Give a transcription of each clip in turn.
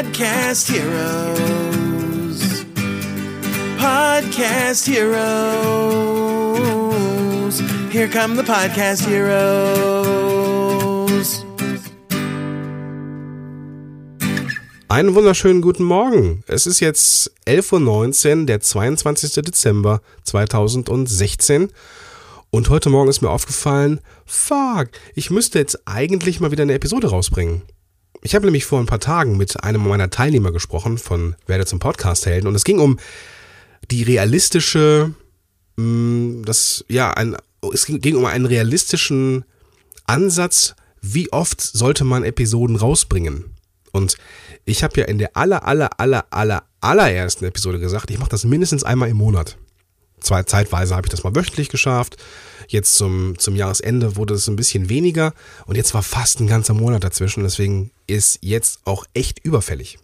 Podcast Heroes. Podcast Heroes. Here come the Podcast Heroes. Einen wunderschönen guten Morgen. Es ist jetzt 11.19 Uhr, der 22. Dezember 2016. Und heute Morgen ist mir aufgefallen, fuck, ich müsste jetzt eigentlich mal wieder eine Episode rausbringen. Ich habe nämlich vor ein paar Tagen mit einem meiner Teilnehmer gesprochen von Werde zum Podcast helden und es ging um die realistische, mh, das, ja, ein, es ging um einen realistischen Ansatz, wie oft sollte man Episoden rausbringen. Und ich habe ja in der aller, aller, aller, aller, allerersten Episode gesagt, ich mache das mindestens einmal im Monat. Zwei, zeitweise habe ich das mal wöchentlich geschafft. Jetzt zum, zum Jahresende wurde es ein bisschen weniger und jetzt war fast ein ganzer Monat dazwischen. Deswegen ist jetzt auch echt überfällig.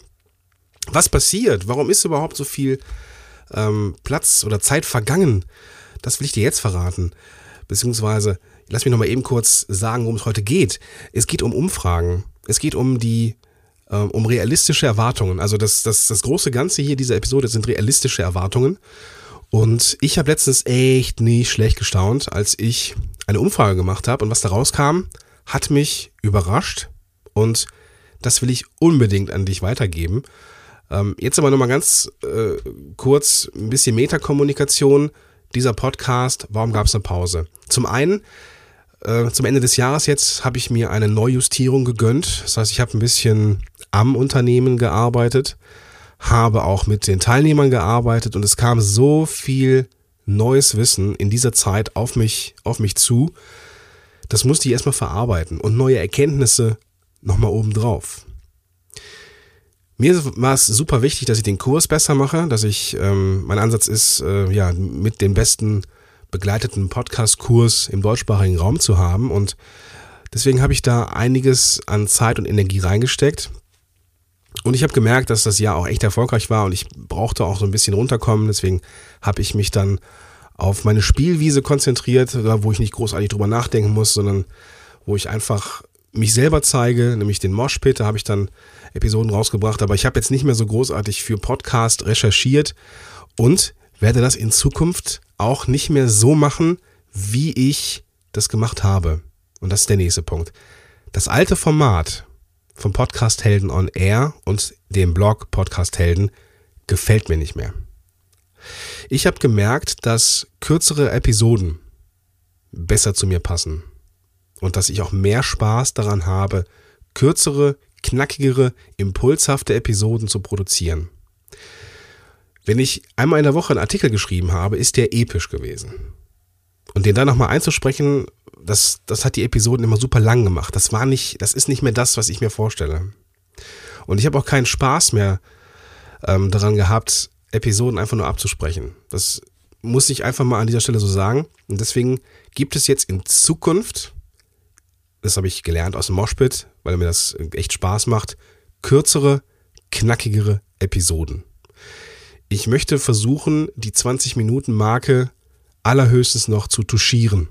Was passiert? Warum ist überhaupt so viel ähm, Platz oder Zeit vergangen? Das will ich dir jetzt verraten. Beziehungsweise, lass mich nochmal eben kurz sagen, worum es heute geht. Es geht um Umfragen. Es geht um die ähm, um realistische Erwartungen. Also das, das, das große Ganze hier dieser Episode sind realistische Erwartungen. Und ich habe letztens echt nicht schlecht gestaunt, als ich eine Umfrage gemacht habe und was da rauskam, hat mich überrascht und das will ich unbedingt an dich weitergeben. Ähm, jetzt aber nochmal ganz äh, kurz ein bisschen Metakommunikation. Dieser Podcast, warum gab es eine Pause? Zum einen, äh, zum Ende des Jahres jetzt habe ich mir eine Neujustierung gegönnt. Das heißt, ich habe ein bisschen am Unternehmen gearbeitet habe auch mit den Teilnehmern gearbeitet und es kam so viel neues Wissen in dieser Zeit auf mich, auf mich zu. Das musste ich erstmal verarbeiten und neue Erkenntnisse nochmal obendrauf. Mir war es super wichtig, dass ich den Kurs besser mache, dass ich, ähm, mein Ansatz ist, äh, ja, mit dem besten begleiteten Podcast-Kurs im deutschsprachigen Raum zu haben und deswegen habe ich da einiges an Zeit und Energie reingesteckt. Und ich habe gemerkt, dass das Jahr auch echt erfolgreich war und ich brauchte auch so ein bisschen runterkommen. Deswegen habe ich mich dann auf meine Spielwiese konzentriert, wo ich nicht großartig drüber nachdenken muss, sondern wo ich einfach mich selber zeige, nämlich den Moshpit. Da habe ich dann Episoden rausgebracht, aber ich habe jetzt nicht mehr so großartig für Podcast recherchiert und werde das in Zukunft auch nicht mehr so machen, wie ich das gemacht habe. Und das ist der nächste Punkt. Das alte Format, vom Podcast Helden on Air und dem Blog Podcast Helden gefällt mir nicht mehr. Ich habe gemerkt, dass kürzere Episoden besser zu mir passen und dass ich auch mehr Spaß daran habe, kürzere, knackigere, impulshafte Episoden zu produzieren. Wenn ich einmal in der Woche einen Artikel geschrieben habe, ist der episch gewesen. Und den dann nochmal einzusprechen, das, das hat die Episoden immer super lang gemacht. Das war nicht, das ist nicht mehr das, was ich mir vorstelle. Und ich habe auch keinen Spaß mehr ähm, daran gehabt, Episoden einfach nur abzusprechen. Das muss ich einfach mal an dieser Stelle so sagen. Und deswegen gibt es jetzt in Zukunft, das habe ich gelernt aus dem Moshpit, weil mir das echt Spaß macht, kürzere, knackigere Episoden. Ich möchte versuchen, die 20 Minuten Marke allerhöchstens noch zu touchieren.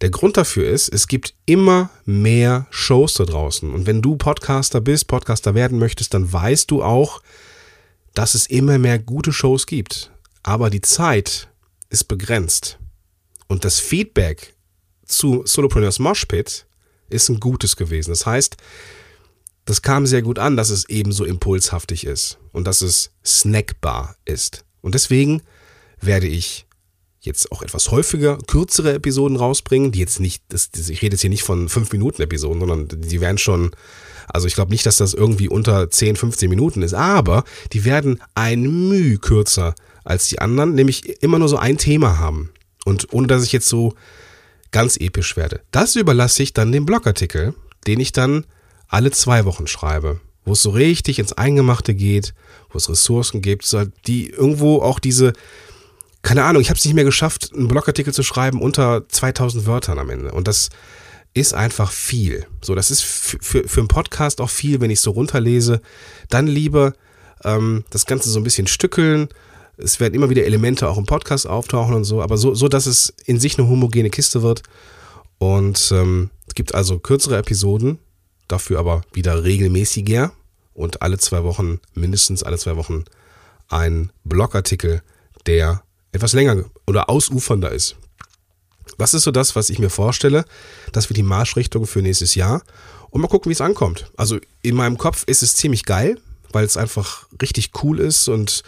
Der Grund dafür ist, es gibt immer mehr Shows da draußen. Und wenn du Podcaster bist, Podcaster werden möchtest, dann weißt du auch, dass es immer mehr gute Shows gibt. Aber die Zeit ist begrenzt. Und das Feedback zu Solopreneurs Moshpit ist ein gutes gewesen. Das heißt, das kam sehr gut an, dass es ebenso impulshaftig ist und dass es snackbar ist. Und deswegen werde ich jetzt auch etwas häufiger kürzere Episoden rausbringen, die jetzt nicht, das, ich rede jetzt hier nicht von 5 Minuten Episoden, sondern die werden schon, also ich glaube nicht, dass das irgendwie unter 10, 15 Minuten ist, aber die werden ein Mühe kürzer als die anderen, nämlich immer nur so ein Thema haben. Und ohne dass ich jetzt so ganz episch werde. Das überlasse ich dann dem Blogartikel, den ich dann alle zwei Wochen schreibe, wo es so richtig ins Eingemachte geht, wo es Ressourcen gibt, die irgendwo auch diese, keine Ahnung, ich habe es nicht mehr geschafft, einen Blogartikel zu schreiben unter 2000 Wörtern am Ende. Und das ist einfach viel. So, das ist für, für einen Podcast auch viel, wenn ich so runterlese. Dann lieber ähm, das Ganze so ein bisschen stückeln. Es werden immer wieder Elemente auch im Podcast auftauchen und so, aber so, so dass es in sich eine homogene Kiste wird. Und ähm, es gibt also kürzere Episoden, dafür aber wieder regelmäßiger. und alle zwei Wochen, mindestens alle zwei Wochen, ein Blogartikel, der etwas länger oder ausufernder ist. Was ist so das, was ich mir vorstelle? Das wird die Marschrichtung für nächstes Jahr. Und mal gucken, wie es ankommt. Also in meinem Kopf ist es ziemlich geil, weil es einfach richtig cool ist und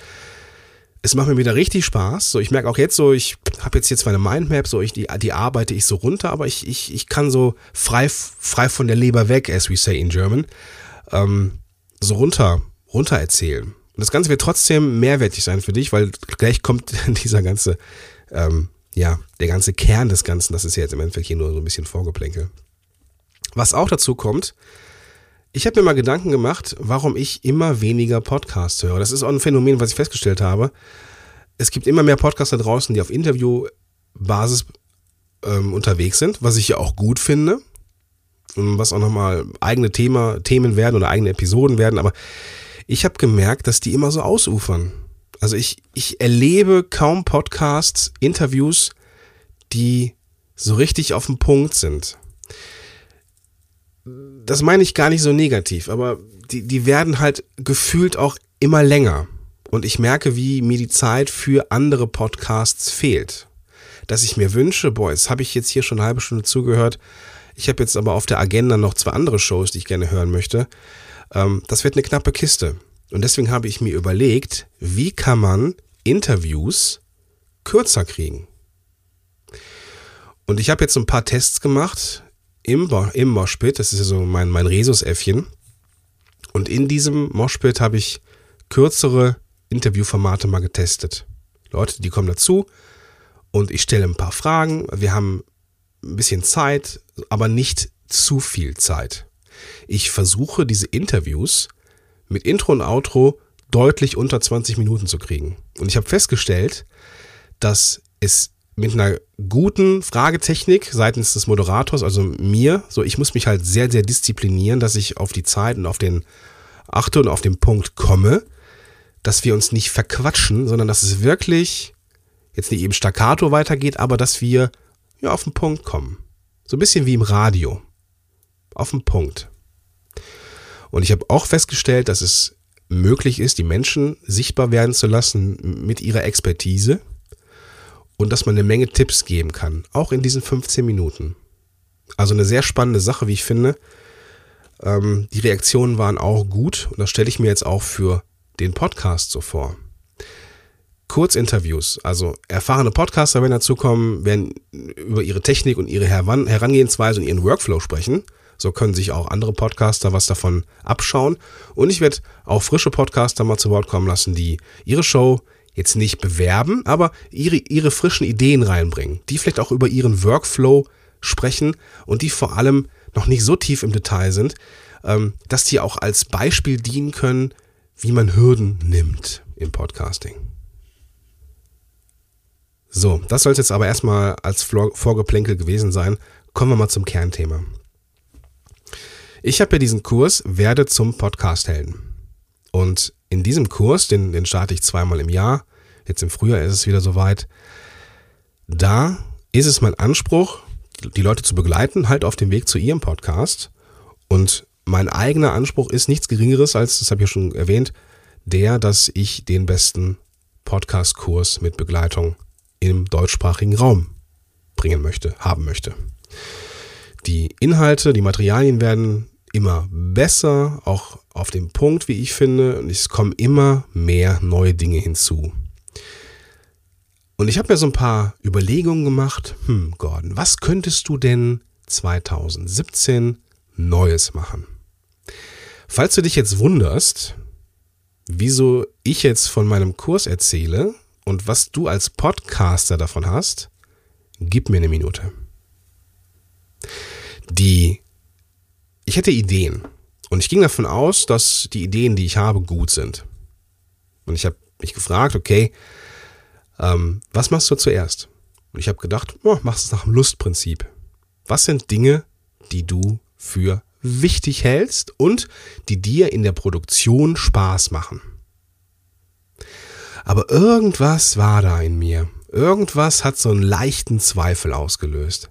es macht mir wieder richtig Spaß. So, ich merke auch jetzt so, ich habe jetzt jetzt meine Mindmap, so ich die, die arbeite ich so runter, aber ich, ich, ich kann so frei, frei von der Leber weg, as we say in German, ähm, so runter, runter erzählen. Und das Ganze wird trotzdem mehrwertig sein für dich, weil gleich kommt dieser ganze, ähm, ja, der ganze Kern des Ganzen, das ist ja jetzt im Endeffekt hier nur so ein bisschen Vorgeplänkel. Was auch dazu kommt, ich habe mir mal Gedanken gemacht, warum ich immer weniger Podcasts höre. Das ist auch ein Phänomen, was ich festgestellt habe. Es gibt immer mehr Podcasts da draußen, die auf Interviewbasis ähm, unterwegs sind, was ich ja auch gut finde. Was auch nochmal eigene Thema, Themen werden oder eigene Episoden werden. Aber ich habe gemerkt, dass die immer so ausufern. Also ich, ich erlebe kaum Podcasts, Interviews, die so richtig auf dem Punkt sind. Das meine ich gar nicht so negativ, aber die, die werden halt gefühlt auch immer länger. Und ich merke, wie mir die Zeit für andere Podcasts fehlt. Dass ich mir wünsche, boah, jetzt habe ich jetzt hier schon eine halbe Stunde zugehört. Ich habe jetzt aber auf der Agenda noch zwei andere Shows, die ich gerne hören möchte. Ähm, das wird eine knappe Kiste. Und deswegen habe ich mir überlegt, wie kann man Interviews kürzer kriegen. Und ich habe jetzt ein paar Tests gemacht im, im Moshpit. Das ist ja so mein, mein Resus-Äffchen. Und in diesem Moshpit habe ich kürzere Interviewformate mal getestet. Leute, die kommen dazu und ich stelle ein paar Fragen. Wir haben ein bisschen Zeit, aber nicht zu viel Zeit. Ich versuche diese Interviews mit Intro und Outro deutlich unter 20 Minuten zu kriegen. Und ich habe festgestellt, dass es mit einer guten Fragetechnik seitens des Moderators, also mir, so ich muss mich halt sehr, sehr disziplinieren, dass ich auf die Zeit und auf den achte und auf den Punkt komme, dass wir uns nicht verquatschen, sondern dass es wirklich jetzt nicht eben staccato weitergeht, aber dass wir ja auf den Punkt kommen. So ein bisschen wie im Radio. Auf den Punkt. Und ich habe auch festgestellt, dass es möglich ist, die Menschen sichtbar werden zu lassen mit ihrer Expertise und dass man eine Menge Tipps geben kann, auch in diesen 15 Minuten. Also eine sehr spannende Sache, wie ich finde. Ähm, die Reaktionen waren auch gut und das stelle ich mir jetzt auch für den Podcast so vor. Kurzinterviews, also erfahrene Podcaster werden dazukommen, werden über ihre Technik und ihre Herangehensweise und ihren Workflow sprechen. So können sich auch andere Podcaster was davon abschauen. Und ich werde auch frische Podcaster mal zu Wort kommen lassen, die ihre Show jetzt nicht bewerben, aber ihre, ihre frischen Ideen reinbringen, die vielleicht auch über ihren Workflow sprechen und die vor allem noch nicht so tief im Detail sind, ähm, dass die auch als Beispiel dienen können, wie man Hürden nimmt im Podcasting. So, das soll es jetzt aber erstmal als Vorgeplänkel gewesen sein. Kommen wir mal zum Kernthema. Ich habe ja diesen Kurs Werde zum Podcast-Helden. Und in diesem Kurs, den, den starte ich zweimal im Jahr, jetzt im Frühjahr ist es wieder soweit, da ist es mein Anspruch, die Leute zu begleiten, halt auf dem Weg zu ihrem Podcast. Und mein eigener Anspruch ist nichts Geringeres als, das habe ich ja schon erwähnt, der, dass ich den besten Podcast-Kurs mit Begleitung im deutschsprachigen Raum bringen möchte, haben möchte. Die Inhalte, die Materialien werden immer besser, auch auf dem Punkt, wie ich finde, und es kommen immer mehr neue Dinge hinzu. Und ich habe mir so ein paar Überlegungen gemacht. Hm, Gordon, was könntest du denn 2017 Neues machen? Falls du dich jetzt wunderst, wieso ich jetzt von meinem Kurs erzähle und was du als Podcaster davon hast, gib mir eine Minute. Die, ich hätte Ideen und ich ging davon aus, dass die Ideen, die ich habe, gut sind. Und ich habe mich gefragt, okay, ähm, was machst du zuerst? Und ich habe gedacht, oh, machst es nach dem Lustprinzip. Was sind Dinge, die du für wichtig hältst und die dir in der Produktion Spaß machen? Aber irgendwas war da in mir. Irgendwas hat so einen leichten Zweifel ausgelöst.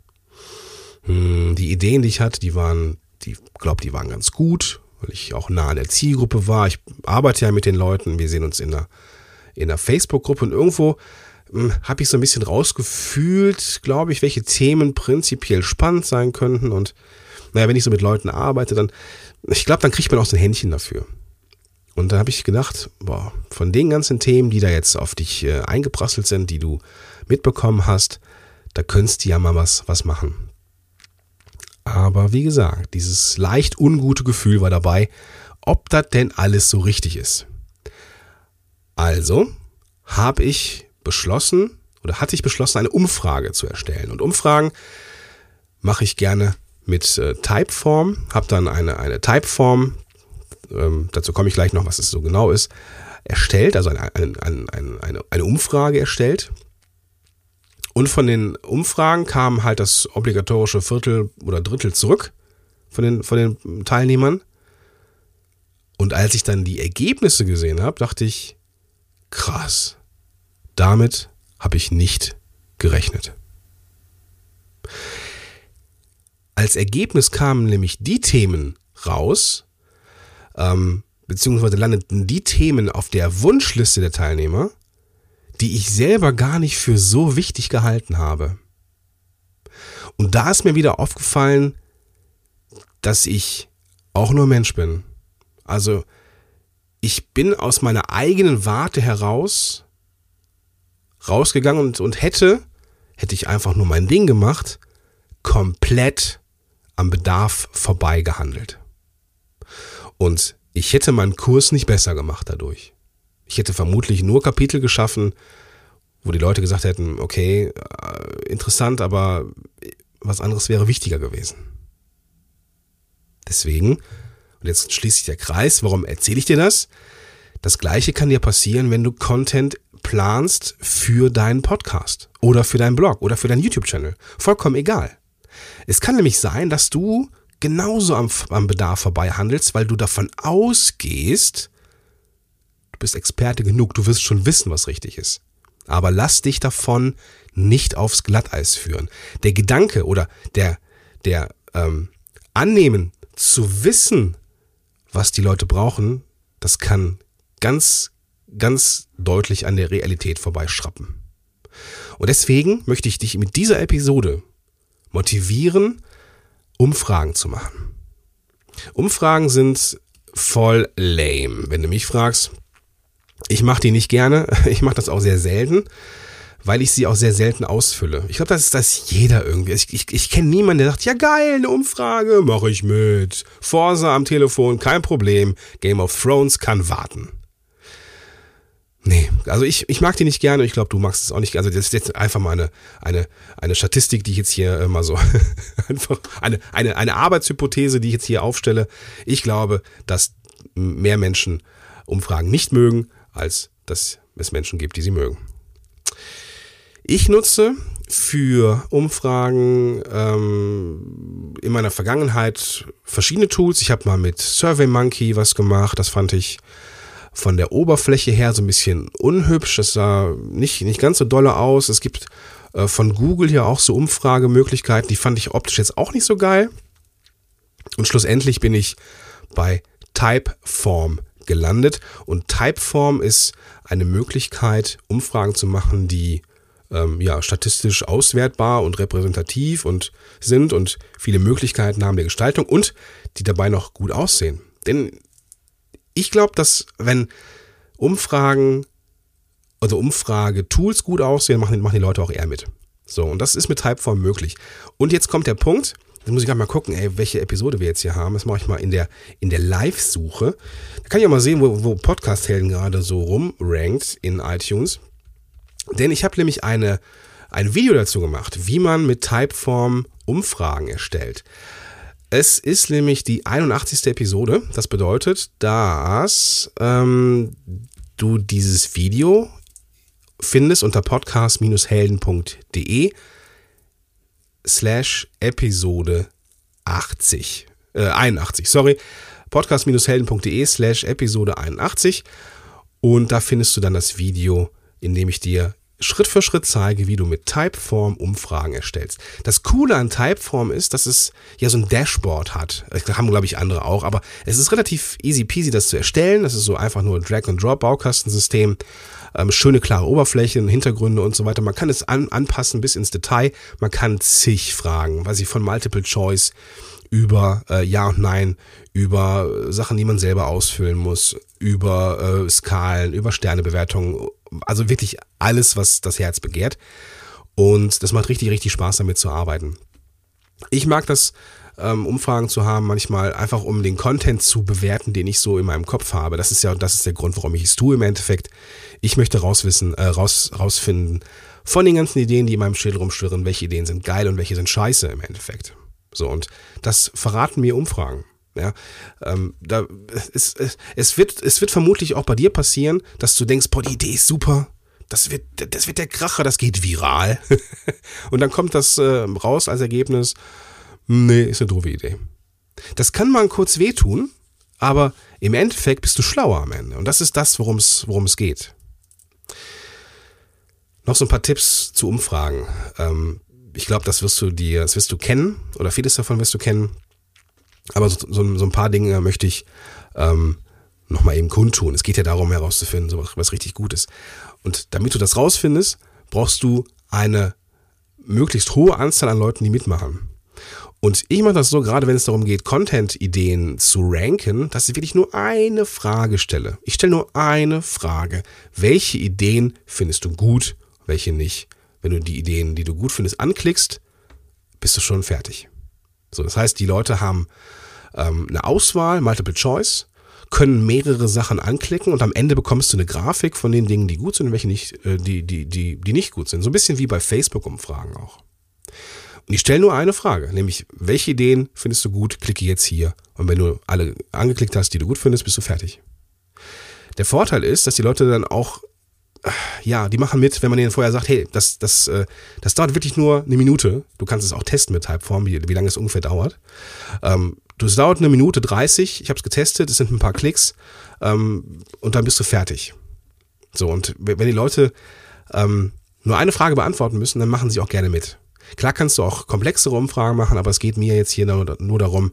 Hm, die Ideen, die ich hatte, die waren, die glaube, die waren ganz gut. weil ich auch nah an der Zielgruppe war. Ich arbeite ja mit den Leuten, wir sehen uns in einer, in einer Facebook-Gruppe und irgendwo hm, habe ich so ein bisschen rausgefühlt, glaube ich, welche Themen prinzipiell spannend sein könnten. Und naja, wenn ich so mit Leuten arbeite, dann, ich glaube, dann kriegt man auch so ein Händchen dafür. Und da habe ich gedacht, boah, von den ganzen Themen, die da jetzt auf dich äh, eingeprasselt sind, die du mitbekommen hast, da könntest du ja mal was, was machen. Aber wie gesagt, dieses leicht ungute Gefühl war dabei, ob das denn alles so richtig ist. Also habe ich beschlossen oder hatte ich beschlossen, eine Umfrage zu erstellen. Und Umfragen mache ich gerne mit äh, Typeform, habe dann eine, eine Typeform, ähm, dazu komme ich gleich noch, was es so genau ist, erstellt, also eine, eine, eine, eine Umfrage erstellt. Und von den Umfragen kam halt das obligatorische Viertel oder Drittel zurück von den, von den Teilnehmern. Und als ich dann die Ergebnisse gesehen habe, dachte ich, krass, damit habe ich nicht gerechnet. Als Ergebnis kamen nämlich die Themen raus, ähm, beziehungsweise landeten die Themen auf der Wunschliste der Teilnehmer, die ich selber gar nicht für so wichtig gehalten habe. Und da ist mir wieder aufgefallen, dass ich auch nur Mensch bin. Also ich bin aus meiner eigenen Warte heraus rausgegangen und, und hätte, hätte ich einfach nur mein Ding gemacht, komplett am Bedarf vorbei gehandelt. Und ich hätte meinen Kurs nicht besser gemacht dadurch. Ich hätte vermutlich nur Kapitel geschaffen, wo die Leute gesagt hätten, okay, äh, interessant, aber was anderes wäre wichtiger gewesen. Deswegen, und jetzt schließt sich der Kreis, warum erzähle ich dir das? Das gleiche kann dir passieren, wenn du Content planst für deinen Podcast oder für deinen Blog oder für deinen YouTube-Channel. Vollkommen egal. Es kann nämlich sein, dass du genauso am, am Bedarf vorbei handelst, weil du davon ausgehst, du bist Experte genug, du wirst schon wissen, was richtig ist. Aber lass dich davon nicht aufs Glatteis führen. Der Gedanke oder der, der ähm, Annehmen zu wissen, was die Leute brauchen, das kann ganz, ganz deutlich an der Realität vorbeischrappen. Und deswegen möchte ich dich mit dieser Episode motivieren, Umfragen zu machen. Umfragen sind voll lame, wenn du mich fragst. Ich mache die nicht gerne, ich mache das auch sehr selten, weil ich sie auch sehr selten ausfülle. Ich glaube, das ist das jeder irgendwie. Ich, ich, ich kenne niemanden, der sagt, ja geil, eine Umfrage, mache ich mit. Forsa am Telefon, kein Problem. Game of Thrones kann warten. Nee, also ich, ich mag die nicht gerne, ich glaube, du magst es auch nicht. Also das ist jetzt einfach mal eine, eine, eine Statistik, die ich jetzt hier äh, mal so einfach eine, eine, eine Arbeitshypothese, die ich jetzt hier aufstelle. Ich glaube, dass mehr Menschen Umfragen nicht mögen, als dass es Menschen gibt, die sie mögen. Ich nutze für Umfragen ähm, in meiner Vergangenheit verschiedene Tools. Ich habe mal mit SurveyMonkey was gemacht, das fand ich von der Oberfläche her so ein bisschen unhübsch. Das sah nicht, nicht ganz so dolle aus. Es gibt äh, von Google hier auch so Umfragemöglichkeiten, die fand ich optisch jetzt auch nicht so geil. Und schlussendlich bin ich bei Typeform gelandet. Und Typeform ist eine Möglichkeit, Umfragen zu machen, die ähm, ja, statistisch auswertbar und repräsentativ und sind und viele Möglichkeiten haben der Gestaltung und die dabei noch gut aussehen. Denn ich glaube, dass wenn Umfragen, also Umfrage-Tools gut aussehen, machen, machen die Leute auch eher mit. So, und das ist mit Typeform möglich. Und jetzt kommt der Punkt, jetzt muss ich gerade mal gucken, ey, welche Episode wir jetzt hier haben. Das mache ich mal in der, in der Live-Suche. Da kann ich auch mal sehen, wo, wo Podcast-Helden gerade so rumrankt in iTunes. Denn ich habe nämlich eine, ein Video dazu gemacht, wie man mit Typeform Umfragen erstellt. Es ist nämlich die 81. Episode. Das bedeutet, dass ähm, du dieses Video findest unter podcast-helden.de slash Episode 80. Äh, 81, sorry. podcast-helden.de slash Episode 81. Und da findest du dann das Video, in dem ich dir Schritt für Schritt zeige, wie du mit Typeform Umfragen erstellst. Das Coole an Typeform ist, dass es ja so ein Dashboard hat. Das haben, glaube ich, andere auch, aber es ist relativ easy peasy, das zu erstellen. Das ist so einfach nur ein Drag-and-Drop-Baukastensystem. Ähm, schöne, klare Oberflächen, Hintergründe und so weiter. Man kann es an, anpassen bis ins Detail. Man kann zig Fragen, weiß ich, von Multiple Choice über äh, Ja und Nein, über Sachen, die man selber ausfüllen muss, über äh, Skalen, über Sternebewertungen, also wirklich alles, was das Herz begehrt. Und das macht richtig, richtig Spaß, damit zu arbeiten. Ich mag das, ähm, Umfragen zu haben, manchmal einfach um den Content zu bewerten, den ich so in meinem Kopf habe. Das ist ja, das ist der Grund, warum ich es tue im Endeffekt. Ich möchte rauswissen, äh, raus, rausfinden von den ganzen Ideen, die in meinem Schädel rumschwirren, welche Ideen sind geil und welche sind scheiße im Endeffekt. So, und das verraten mir Umfragen. Ja, ähm, da, es, es, es, wird, es wird vermutlich auch bei dir passieren, dass du denkst, boah, die Idee ist super, das wird, das wird der Kracher, das geht viral. und dann kommt das äh, raus als Ergebnis, nee, ist eine doofe Idee. Das kann mal kurz wehtun, aber im Endeffekt bist du schlauer am Ende. Und das ist das, worum es, geht. Noch so ein paar Tipps zu Umfragen. Ähm, ich glaube, das wirst du dir, das wirst du kennen oder vieles davon wirst du kennen. Aber so, so, so ein paar Dinge möchte ich ähm, nochmal eben kundtun. Es geht ja darum herauszufinden, so was richtig gut ist. Und damit du das rausfindest, brauchst du eine möglichst hohe Anzahl an Leuten, die mitmachen. Und ich mache das so, gerade wenn es darum geht, Content-Ideen zu ranken, dass ich wirklich nur eine Frage stelle. Ich stelle nur eine Frage. Welche Ideen findest du gut, welche nicht? Wenn du die Ideen, die du gut findest, anklickst, bist du schon fertig. So, das heißt, die Leute haben ähm, eine Auswahl, Multiple Choice, können mehrere Sachen anklicken und am Ende bekommst du eine Grafik von den Dingen, die gut sind und welche nicht, äh, die, die, die, die nicht gut sind. So ein bisschen wie bei Facebook-Umfragen auch. Ich stelle nur eine Frage, nämlich, welche Ideen findest du gut? Klicke jetzt hier. Und wenn du alle angeklickt hast, die du gut findest, bist du fertig. Der Vorteil ist, dass die Leute dann auch ja, die machen mit, wenn man denen vorher sagt, hey, das, das, äh, das dauert wirklich nur eine Minute. Du kannst es auch testen mit Typeform, wie, wie lange es ungefähr dauert. Ähm, das dauert eine Minute 30, ich habe es getestet, es sind ein paar Klicks ähm, und dann bist du fertig. So, und wenn die Leute ähm, nur eine Frage beantworten müssen, dann machen sie auch gerne mit. Klar kannst du auch komplexere Umfragen machen, aber es geht mir jetzt hier nur, nur darum,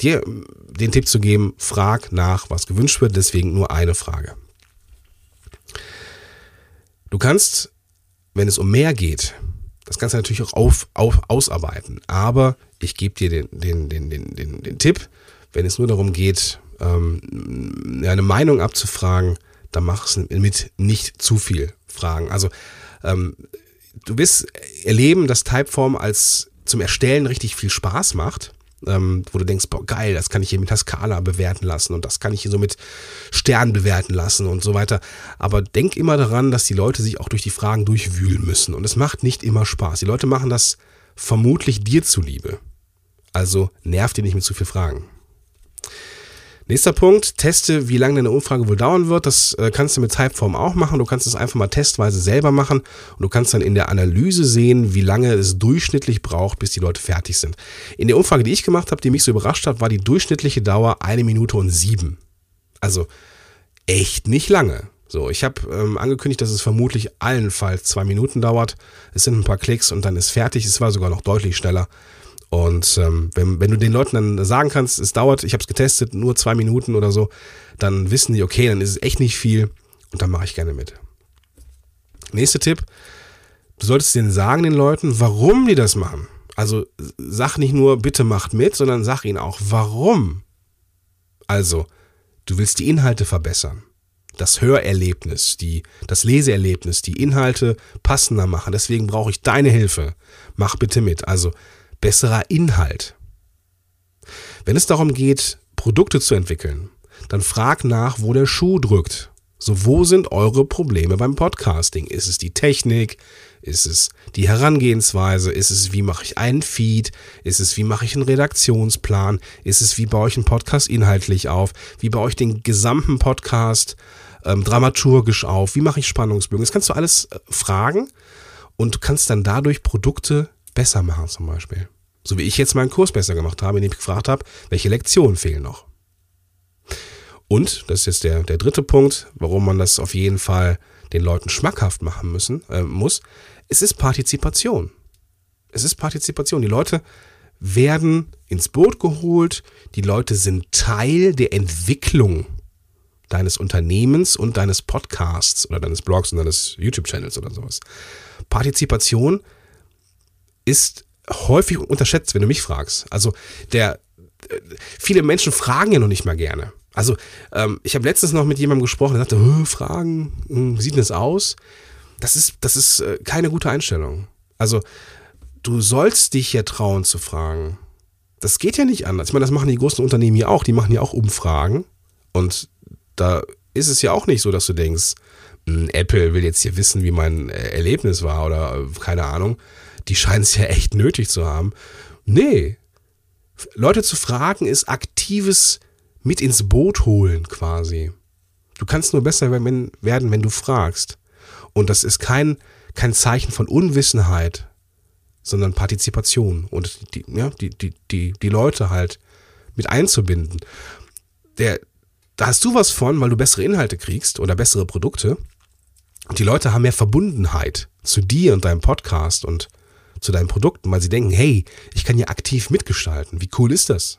dir den Tipp zu geben, frag nach, was gewünscht wird, deswegen nur eine Frage. Du kannst, wenn es um mehr geht, das kannst du natürlich auch auf, auf, ausarbeiten. Aber ich gebe dir den, den, den, den, den, den Tipp, wenn es nur darum geht, ähm, eine Meinung abzufragen, dann mach es mit nicht zu viel Fragen. Also ähm, du wirst erleben, dass Typeform als zum Erstellen richtig viel Spaß macht ähm, wo du denkst, boah, geil, das kann ich hier mit der Skala bewerten lassen und das kann ich hier so mit Sternen bewerten lassen und so weiter. Aber denk immer daran, dass die Leute sich auch durch die Fragen durchwühlen müssen. Und es macht nicht immer Spaß. Die Leute machen das vermutlich dir zuliebe. Also nervt dir nicht mit zu viel Fragen. Nächster Punkt, teste, wie lange deine Umfrage wohl dauern wird. Das äh, kannst du mit Typeform auch machen. Du kannst es einfach mal testweise selber machen und du kannst dann in der Analyse sehen, wie lange es durchschnittlich braucht, bis die Leute fertig sind. In der Umfrage, die ich gemacht habe, die mich so überrascht hat, war die durchschnittliche Dauer eine Minute und sieben. Also echt nicht lange. So, ich habe ähm, angekündigt, dass es vermutlich allenfalls zwei Minuten dauert. Es sind ein paar Klicks und dann ist fertig. Es war sogar noch deutlich schneller. Und ähm, wenn, wenn du den Leuten dann sagen kannst, es dauert, ich habe es getestet, nur zwei Minuten oder so, dann wissen die, okay, dann ist es echt nicht viel und dann mache ich gerne mit. Nächster Tipp, du solltest denen sagen, den Leuten, warum die das machen. Also sag nicht nur, bitte macht mit, sondern sag ihnen auch, warum. Also, du willst die Inhalte verbessern. Das Hörerlebnis, die, das Leseerlebnis, die Inhalte passender machen. Deswegen brauche ich deine Hilfe. Mach bitte mit. Also besserer Inhalt. Wenn es darum geht, Produkte zu entwickeln, dann frag nach, wo der Schuh drückt. So, wo sind eure Probleme beim Podcasting? Ist es die Technik? Ist es die Herangehensweise? Ist es, wie mache ich einen Feed? Ist es, wie mache ich einen Redaktionsplan? Ist es, wie baue ich einen Podcast inhaltlich auf? Wie baue ich den gesamten Podcast ähm, dramaturgisch auf? Wie mache ich Spannungsbögen? Das kannst du alles äh, fragen und kannst dann dadurch Produkte besser machen zum Beispiel. So wie ich jetzt meinen Kurs besser gemacht habe, indem ich gefragt habe, welche Lektionen fehlen noch. Und, das ist jetzt der, der dritte Punkt, warum man das auf jeden Fall den Leuten schmackhaft machen müssen, äh, muss. Es ist Partizipation. Es ist Partizipation. Die Leute werden ins Boot geholt. Die Leute sind Teil der Entwicklung deines Unternehmens und deines Podcasts oder deines Blogs und deines YouTube-Channels oder sowas. Partizipation ist häufig unterschätzt, wenn du mich fragst. Also der äh, viele Menschen fragen ja noch nicht mal gerne. Also ähm, ich habe letztens noch mit jemandem gesprochen, der sagte, Fragen, hm, wie sieht denn das aus? Das ist, das ist äh, keine gute Einstellung. Also du sollst dich ja trauen zu fragen. Das geht ja nicht anders. Ich meine, das machen die großen Unternehmen ja auch. Die machen ja auch Umfragen. Und da ist es ja auch nicht so, dass du denkst, hm, Apple will jetzt hier wissen, wie mein äh, Erlebnis war oder äh, keine Ahnung. Die scheinen es ja echt nötig zu haben. Nee. Leute zu fragen ist aktives mit ins Boot holen quasi. Du kannst nur besser werden, wenn du fragst. Und das ist kein, kein Zeichen von Unwissenheit, sondern Partizipation und die, ja, die, die, die, die Leute halt mit einzubinden. Der, da hast du was von, weil du bessere Inhalte kriegst oder bessere Produkte. Und die Leute haben mehr Verbundenheit zu dir und deinem Podcast und zu deinen Produkten, weil sie denken, hey, ich kann hier aktiv mitgestalten. Wie cool ist das?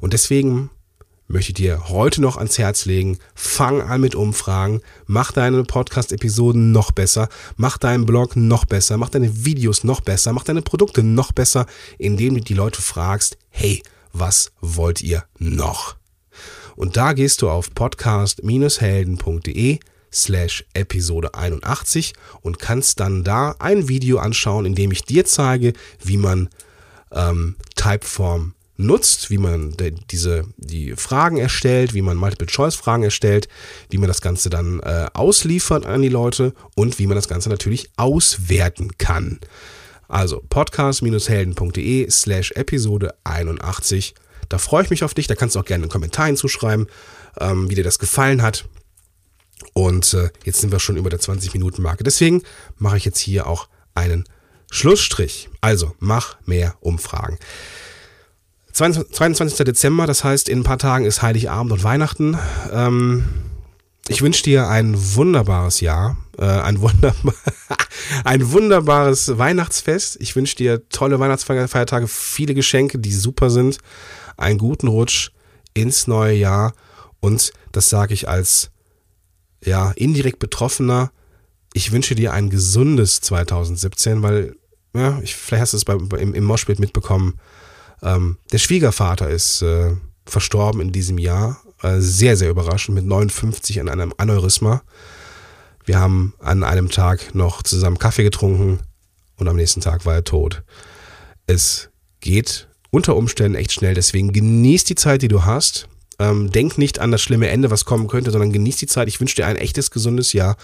Und deswegen möchte ich dir heute noch ans Herz legen, fang an mit Umfragen, mach deine Podcast-Episoden noch besser, mach deinen Blog noch besser, mach deine Videos noch besser, mach deine Produkte noch besser, indem du die Leute fragst, hey, was wollt ihr noch? Und da gehst du auf podcast-helden.de slash Episode 81 und kannst dann da ein Video anschauen, in dem ich dir zeige, wie man ähm, Typeform nutzt, wie man diese, die Fragen erstellt, wie man Multiple-Choice-Fragen erstellt, wie man das Ganze dann äh, ausliefert an die Leute und wie man das Ganze natürlich auswerten kann. Also podcast-helden.de slash Episode 81. Da freue ich mich auf dich. Da kannst du auch gerne einen Kommentar hinzuschreiben, ähm, wie dir das gefallen hat. Und äh, jetzt sind wir schon über der 20-Minuten-Marke. Deswegen mache ich jetzt hier auch einen Schlussstrich. Also mach mehr Umfragen. 22. Dezember, das heißt, in ein paar Tagen ist Heiligabend und Weihnachten. Ähm, ich wünsche dir ein wunderbares Jahr, äh, ein, wunderbar ein wunderbares Weihnachtsfest. Ich wünsche dir tolle Weihnachtsfeiertage, viele Geschenke, die super sind, einen guten Rutsch ins neue Jahr und das sage ich als ja indirekt Betroffener. Ich wünsche dir ein gesundes 2017, weil ja, ich, vielleicht hast du es bei, im, im Moshpit mitbekommen. Ähm, der Schwiegervater ist äh, verstorben in diesem Jahr. Äh, sehr, sehr überraschend mit 59 an einem Aneurysma. Wir haben an einem Tag noch zusammen Kaffee getrunken und am nächsten Tag war er tot. Es geht unter Umständen echt schnell, deswegen genieß die Zeit, die du hast. Ähm, denk nicht an das schlimme Ende, was kommen könnte, sondern genieß die Zeit. Ich wünsche dir ein echtes, gesundes Jahr.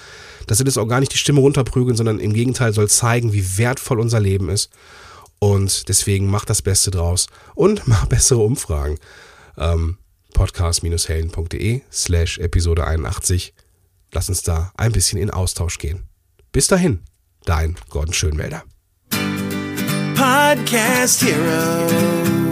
Das soll jetzt auch gar nicht die Stimme runterprügeln, sondern im Gegenteil soll zeigen, wie wertvoll unser Leben ist. Und deswegen mach das Beste draus und mach bessere Umfragen. Ähm, podcast-helden.de slash Episode 81. Lass uns da ein bisschen in Austausch gehen. Bis dahin, dein Gordon Schönwälder. Podcast Heroes.